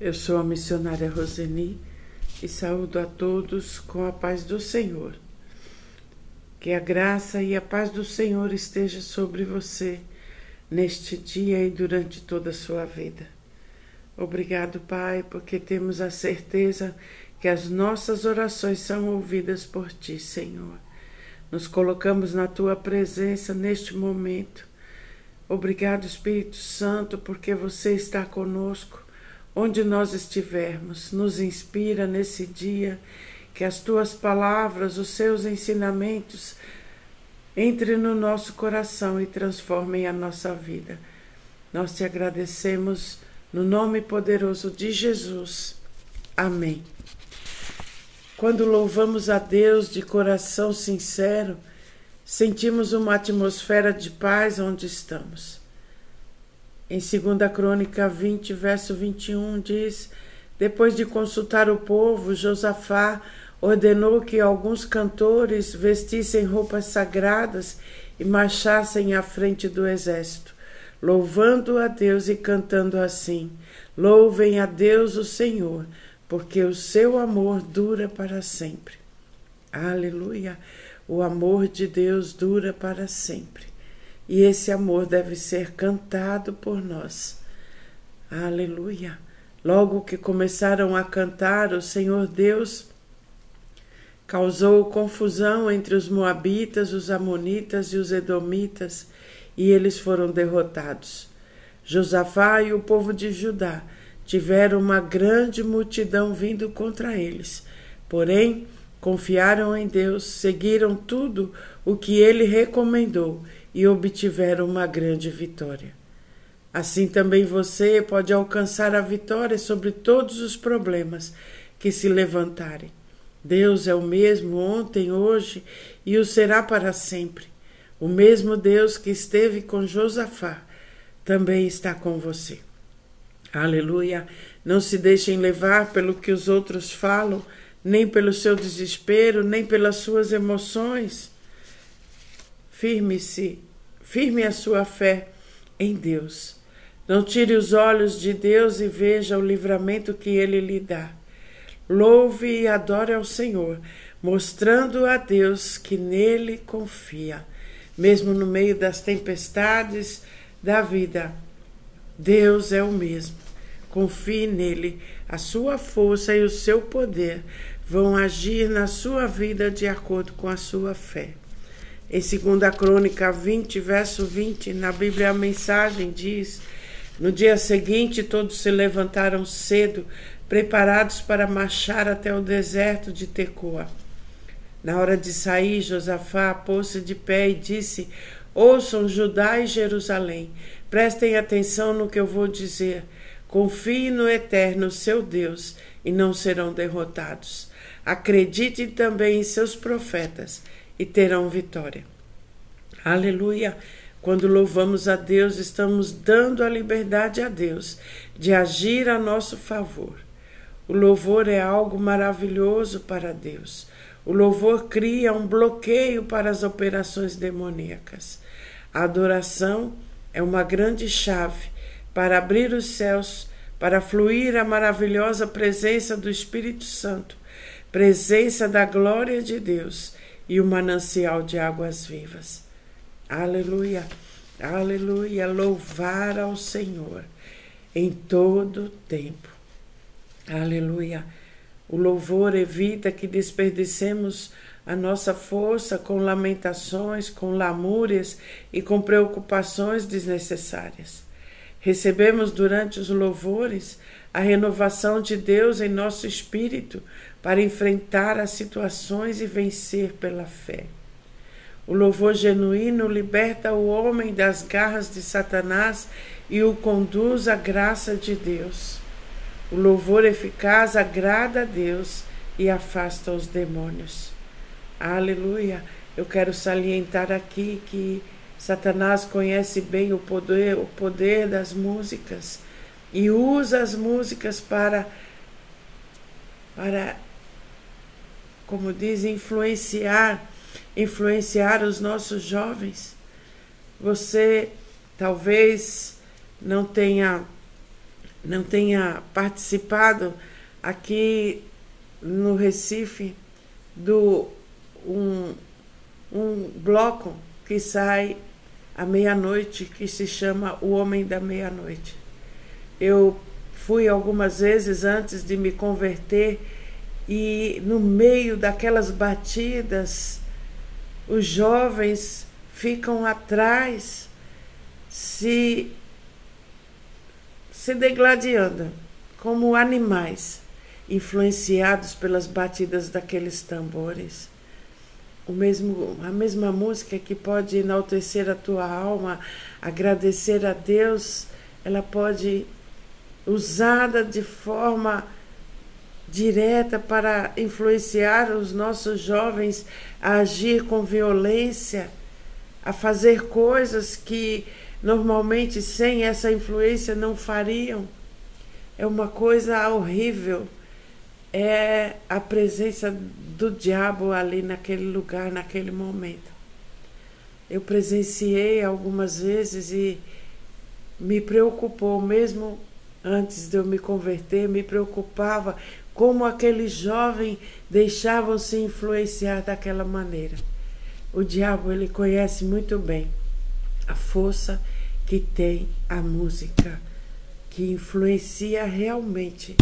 Eu sou a missionária Roseni e saúdo a todos com a paz do Senhor. Que a graça e a paz do Senhor esteja sobre você neste dia e durante toda a sua vida. Obrigado, Pai, porque temos a certeza que as nossas orações são ouvidas por Ti, Senhor. Nos colocamos na Tua presença neste momento. Obrigado, Espírito Santo, porque você está conosco onde nós estivermos. Nos inspira nesse dia que as tuas palavras, os seus ensinamentos entre no nosso coração e transformem a nossa vida. Nós te agradecemos no nome poderoso de Jesus. Amém. Quando louvamos a Deus de coração sincero, sentimos uma atmosfera de paz onde estamos. Em 2 Crônica 20, verso 21, diz: Depois de consultar o povo, Josafá ordenou que alguns cantores vestissem roupas sagradas e marchassem à frente do exército, louvando a Deus e cantando assim: Louvem a Deus o Senhor, porque o seu amor dura para sempre. Aleluia! O amor de Deus dura para sempre e esse amor deve ser cantado por nós. Aleluia! Logo que começaram a cantar, o Senhor Deus causou confusão entre os Moabitas, os Amonitas e os Edomitas, e eles foram derrotados. Josafá e o povo de Judá tiveram uma grande multidão vindo contra eles, porém confiaram em Deus, seguiram tudo o que ele recomendou e obtiveram uma grande vitória. Assim também você pode alcançar a vitória sobre todos os problemas que se levantarem. Deus é o mesmo ontem, hoje e o será para sempre. O mesmo Deus que esteve com Josafá também está com você. Aleluia! Não se deixem levar pelo que os outros falam, nem pelo seu desespero, nem pelas suas emoções. Firme-se, firme a sua fé em Deus. Não tire os olhos de Deus e veja o livramento que ele lhe dá. Louve e adore ao Senhor, mostrando a Deus que nele confia, mesmo no meio das tempestades da vida. Deus é o mesmo. Confie nele, a sua força e o seu poder vão agir na sua vida de acordo com a sua fé. Em 2 Crônica 20, verso 20, na Bíblia a mensagem diz: No dia seguinte todos se levantaram cedo, preparados para marchar até o deserto de Tecoa. Na hora de sair, Josafá pôs-se de pé e disse: Ouçam Judá e Jerusalém, prestem atenção no que eu vou dizer. Confiem no Eterno, seu Deus, e não serão derrotados. Acreditem também em seus profetas e terão vitória. Aleluia! Quando louvamos a Deus, estamos dando a liberdade a Deus de agir a nosso favor. O louvor é algo maravilhoso para Deus. O louvor cria um bloqueio para as operações demoníacas. A adoração é uma grande chave para abrir os céus, para fluir a maravilhosa presença do Espírito Santo, presença da glória de Deus e o manancial de águas vivas. Aleluia, aleluia, louvar ao Senhor em todo tempo. Aleluia. O louvor evita que desperdicemos a nossa força com lamentações, com lamúrias e com preocupações desnecessárias. Recebemos durante os louvores a renovação de Deus em nosso espírito para enfrentar as situações e vencer pela fé. O louvor genuíno liberta o homem das garras de Satanás e o conduz à graça de Deus. O louvor eficaz agrada a Deus e afasta os demônios. Aleluia! Eu quero salientar aqui que Satanás conhece bem o poder, o poder das músicas e usa as músicas para para como diz, influenciar, influenciar os nossos jovens. Você talvez não tenha não tenha participado aqui no Recife do um, um bloco que sai à meia-noite que se chama O Homem da Meia-Noite. Eu fui algumas vezes antes de me converter e no meio daquelas batidas os jovens ficam atrás se se degladiando como animais influenciados pelas batidas daqueles tambores. O mesmo, a mesma música que pode enaltecer a tua alma, agradecer a Deus, ela pode usada de forma direta para influenciar os nossos jovens a agir com violência, a fazer coisas que normalmente sem essa influência não fariam. É uma coisa horrível. É a presença do diabo ali naquele lugar, naquele momento. Eu presenciei algumas vezes e me preocupou, mesmo antes de eu me converter, me preocupava como aquele jovem deixavam se influenciar daquela maneira. O diabo ele conhece muito bem a força que tem a música, que influencia realmente,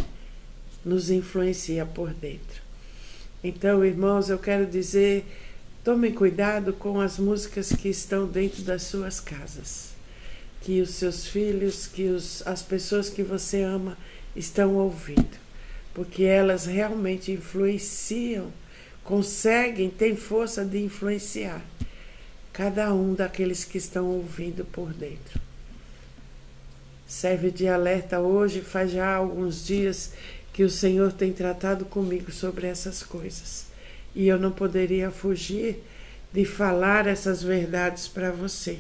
nos influencia por dentro. Então, irmãos, eu quero dizer, tomem cuidado com as músicas que estão dentro das suas casas. Que os seus filhos, que os, as pessoas que você ama estão ouvindo. Porque elas realmente influenciam, conseguem, têm força de influenciar cada um daqueles que estão ouvindo por dentro. Serve de alerta hoje, faz já alguns dias que o Senhor tem tratado comigo sobre essas coisas. E eu não poderia fugir de falar essas verdades para você.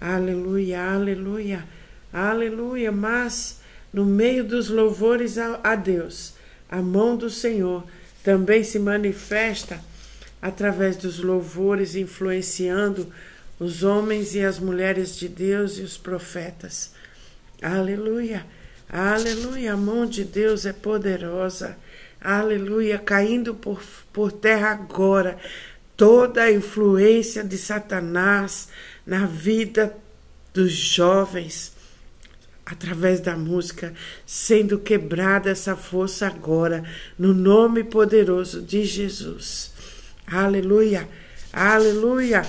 Aleluia, aleluia, aleluia. Mas no meio dos louvores a, Deus, a mão do Senhor também se manifesta através dos louvores, influenciando os homens e as mulheres de Deus e os profetas. Aleluia, aleluia, a mão de Deus é poderosa. Aleluia, caindo por, por terra agora toda a influência de Satanás na vida dos jovens através da música, sendo quebrada essa força agora, no nome poderoso de Jesus. Aleluia, aleluia.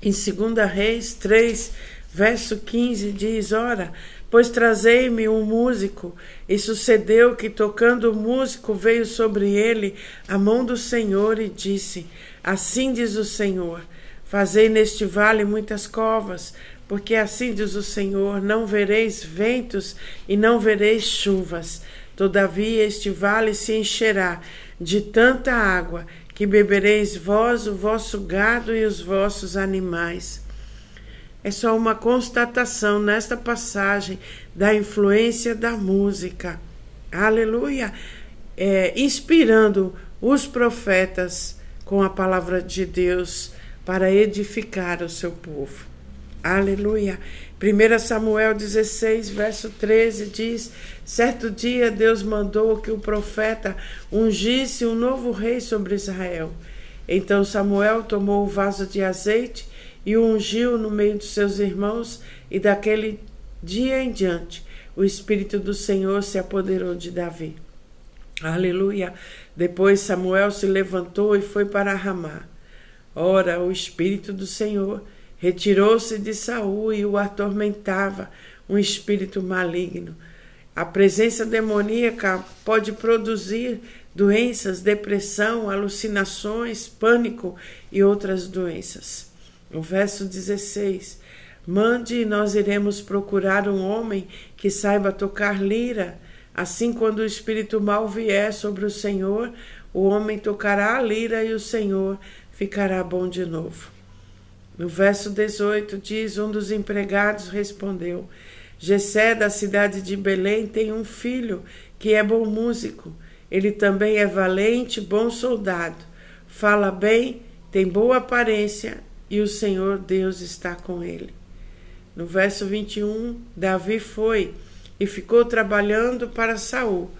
Em 2 Reis 3, verso 15, diz: Ora, pois trazei-me um músico. E sucedeu que, tocando o músico, veio sobre ele a mão do Senhor e disse: Assim diz o Senhor: Fazei neste vale muitas covas, porque assim diz o Senhor: Não vereis ventos e não vereis chuvas. Todavia este vale se encherá de tanta água que bebereis vós, o vosso gado e os vossos animais. É só uma constatação nesta passagem da influência da música. Aleluia! É, inspirando os profetas com a palavra de Deus para edificar o seu povo. Aleluia! 1 Samuel 16, verso 13 diz: Certo dia Deus mandou que o profeta ungisse um novo rei sobre Israel. Então Samuel tomou o vaso de azeite e o ungiu no meio dos seus irmãos, e daquele dia em diante o Espírito do Senhor se apoderou de Davi. Aleluia! Depois Samuel se levantou e foi para Ramá. Ora, o Espírito do Senhor Retirou-se de Saul e o atormentava um espírito maligno. A presença demoníaca pode produzir doenças, depressão, alucinações, pânico e outras doenças. No verso 16: Mande e nós iremos procurar um homem que saiba tocar lira. Assim, quando o espírito mal vier sobre o Senhor, o homem tocará a lira e o Senhor ficará bom de novo. No verso 18 diz: Um dos empregados respondeu: Jessé, da cidade de Belém, tem um filho que é bom músico. Ele também é valente, bom soldado. Fala bem, tem boa aparência e o Senhor Deus está com ele. No verso 21, Davi foi e ficou trabalhando para Saul.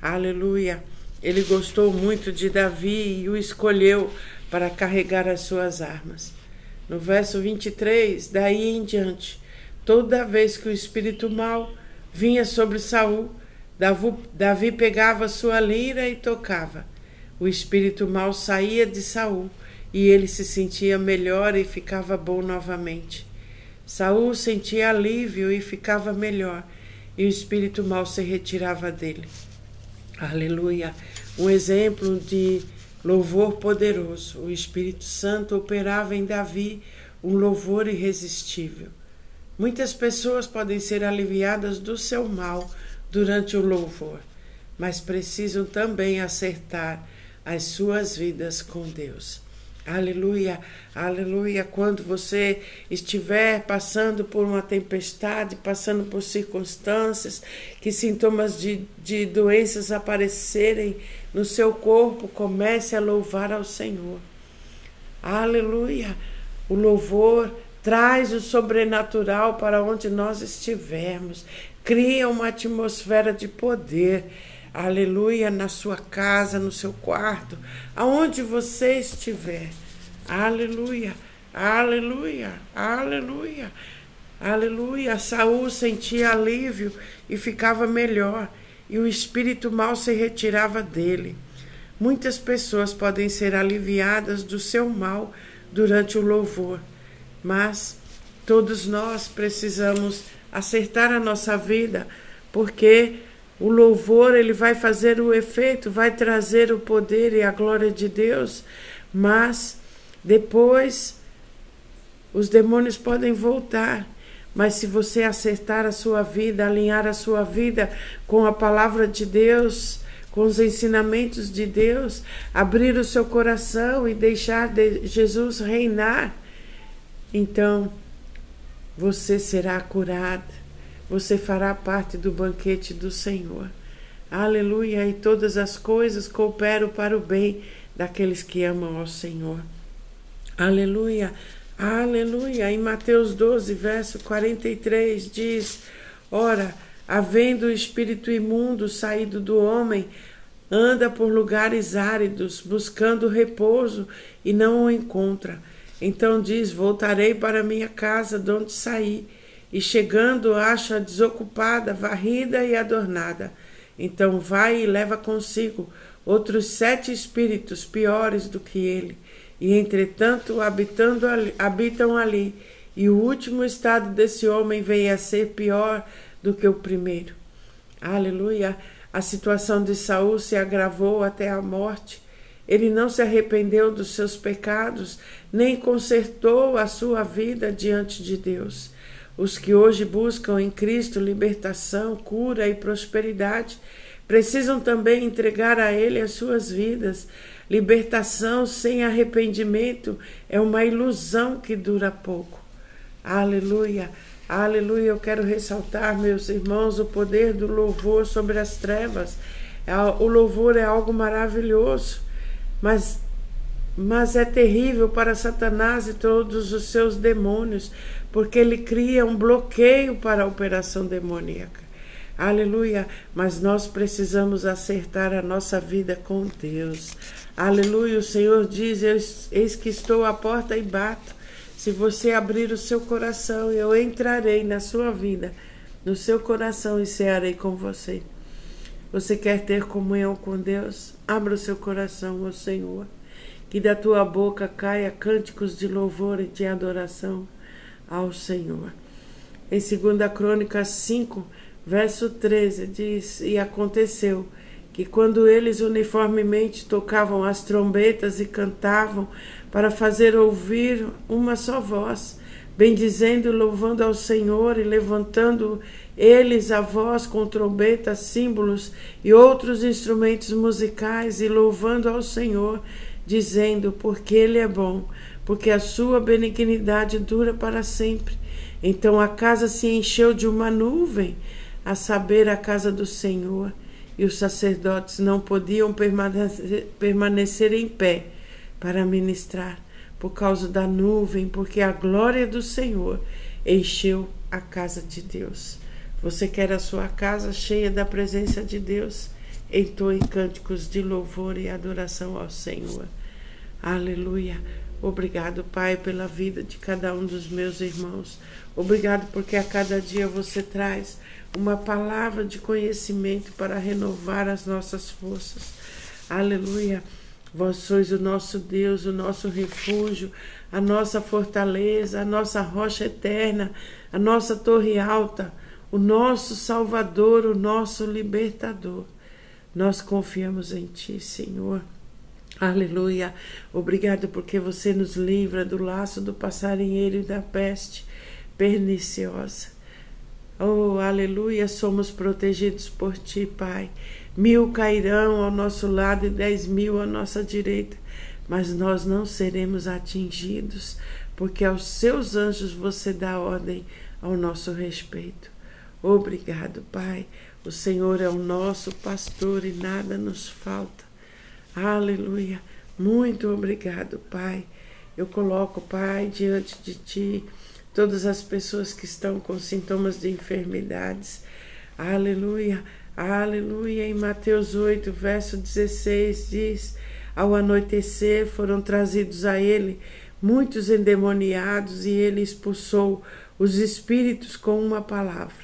Aleluia. Ele gostou muito de Davi e o escolheu para carregar as suas armas. No verso 23, daí em diante, toda vez que o espírito mau vinha sobre Saul, Davi pegava sua lira e tocava. O espírito mau saía de Saul e ele se sentia melhor e ficava bom novamente. Saul sentia alívio e ficava melhor, e o espírito mau se retirava dele. Aleluia! Um exemplo de louvor poderoso. O Espírito Santo operava em Davi um louvor irresistível. Muitas pessoas podem ser aliviadas do seu mal durante o louvor, mas precisam também acertar as suas vidas com Deus. Aleluia, aleluia. Quando você estiver passando por uma tempestade, passando por circunstâncias, que sintomas de, de doenças aparecerem no seu corpo, comece a louvar ao Senhor. Aleluia. O louvor traz o sobrenatural para onde nós estivermos, cria uma atmosfera de poder aleluia, na sua casa, no seu quarto, aonde você estiver. Aleluia, aleluia, aleluia, aleluia. Saul sentia alívio e ficava melhor, e o espírito mal se retirava dele. Muitas pessoas podem ser aliviadas do seu mal durante o louvor, mas todos nós precisamos acertar a nossa vida, porque o louvor ele vai fazer o efeito, vai trazer o poder e a glória de Deus, mas depois os demônios podem voltar. Mas se você acertar a sua vida, alinhar a sua vida com a palavra de Deus, com os ensinamentos de Deus, abrir o seu coração e deixar de Jesus reinar, então você será curado você fará parte do banquete do Senhor. Aleluia! E todas as coisas cooperam para o bem daqueles que amam ao Senhor. Aleluia! Aleluia! Em Mateus 12, verso 43 diz: Ora, havendo o espírito imundo saído do homem, anda por lugares áridos, buscando repouso e não o encontra. Então diz: Voltarei para minha casa, de onde saí e chegando acha desocupada, varrida e adornada. Então vai e leva consigo outros sete espíritos piores do que ele, e entretanto habitando ali, habitam ali, e o último estado desse homem veio a ser pior do que o primeiro. Aleluia! A situação de Saul se agravou até a morte. Ele não se arrependeu dos seus pecados, nem consertou a sua vida diante de Deus. Os que hoje buscam em Cristo libertação, cura e prosperidade precisam também entregar a Ele as suas vidas. Libertação sem arrependimento é uma ilusão que dura pouco. Aleluia, aleluia. Eu quero ressaltar, meus irmãos, o poder do louvor sobre as trevas. É o louvor é algo maravilhoso, mas mas é terrível para Satanás e todos os seus demônios, porque ele cria um bloqueio para a operação demoníaca. Aleluia, mas nós precisamos acertar a nossa vida com Deus. Aleluia, o Senhor diz: Eis que estou à porta e bato. Se você abrir o seu coração, eu entrarei na sua vida, no seu coração e cearei com você. Você quer ter comunhão com Deus? Abra o seu coração ao Senhor. Que da tua boca caia cânticos de louvor e de adoração ao Senhor. Em 2 Crônicas 5, verso 13, diz: E aconteceu que quando eles uniformemente tocavam as trombetas e cantavam para fazer ouvir uma só voz, bendizendo e louvando ao Senhor e levantando eles a voz com trombetas, símbolos e outros instrumentos musicais e louvando ao Senhor, dizendo: Porque Ele é bom, porque a sua benignidade dura para sempre. Então a casa se encheu de uma nuvem, a saber, a casa do Senhor, e os sacerdotes não podiam permanecer, em pé para ministrar por causa da nuvem, porque a glória do Senhor encheu a casa de Deus. Você quer a sua casa cheia da presença de Deus? Entoe cânticos de louvor e adoração ao Senhor. Aleluia. Obrigado, Pai, pela vida de cada um dos meus irmãos. Obrigado porque a cada dia você traz uma palavra de conhecimento para renovar as nossas forças. Aleluia. Vós sois o nosso Deus, o nosso refúgio, a nossa fortaleza, a nossa rocha eterna, a nossa torre alta, o nosso Salvador, o nosso libertador. Nós confiamos em Ti, Senhor. Aleluia. Obrigado porque você nos livra do laço do passarinheiro e da peste perniciosa. Oh, aleluia, somos protegidos por ti, Pai. Mil cairão ao nosso lado e dez mil à nossa direita, mas nós não seremos atingidos, porque aos seus anjos você dá ordem ao nosso respeito. Obrigado, Pai. O Senhor é o nosso pastor e nada nos falta. Aleluia. Muito obrigado, Pai. Eu coloco, Pai, diante de Ti todas as pessoas que estão com sintomas de enfermidades. Aleluia. Aleluia. Em Mateus 8, verso 16 diz: Ao anoitecer foram trazidos a ele muitos endemoniados e ele expulsou os espíritos com uma palavra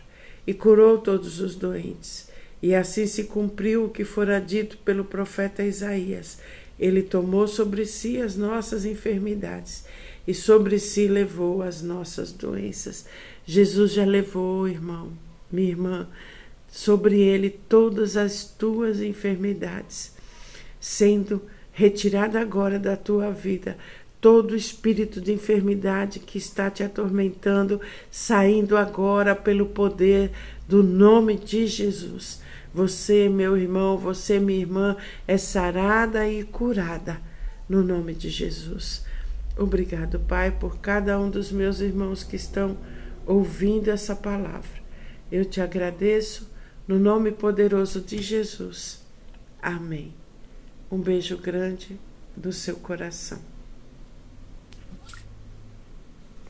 e curou todos os doentes. E assim se cumpriu o que fora dito pelo profeta Isaías. Ele tomou sobre si as nossas enfermidades e sobre si levou as nossas doenças. Jesus já levou, irmão, minha irmã, sobre ele todas as tuas enfermidades, sendo retirada agora da tua vida todo espírito de enfermidade que está te atormentando, saindo agora pelo poder do nome de Jesus. Você, meu irmão, você, minha irmã, é sarada e curada no nome de Jesus. Obrigado, Pai, por cada um dos meus irmãos que estão ouvindo essa palavra. Eu te agradeço no nome poderoso de Jesus. Amém. Um beijo grande do seu coração.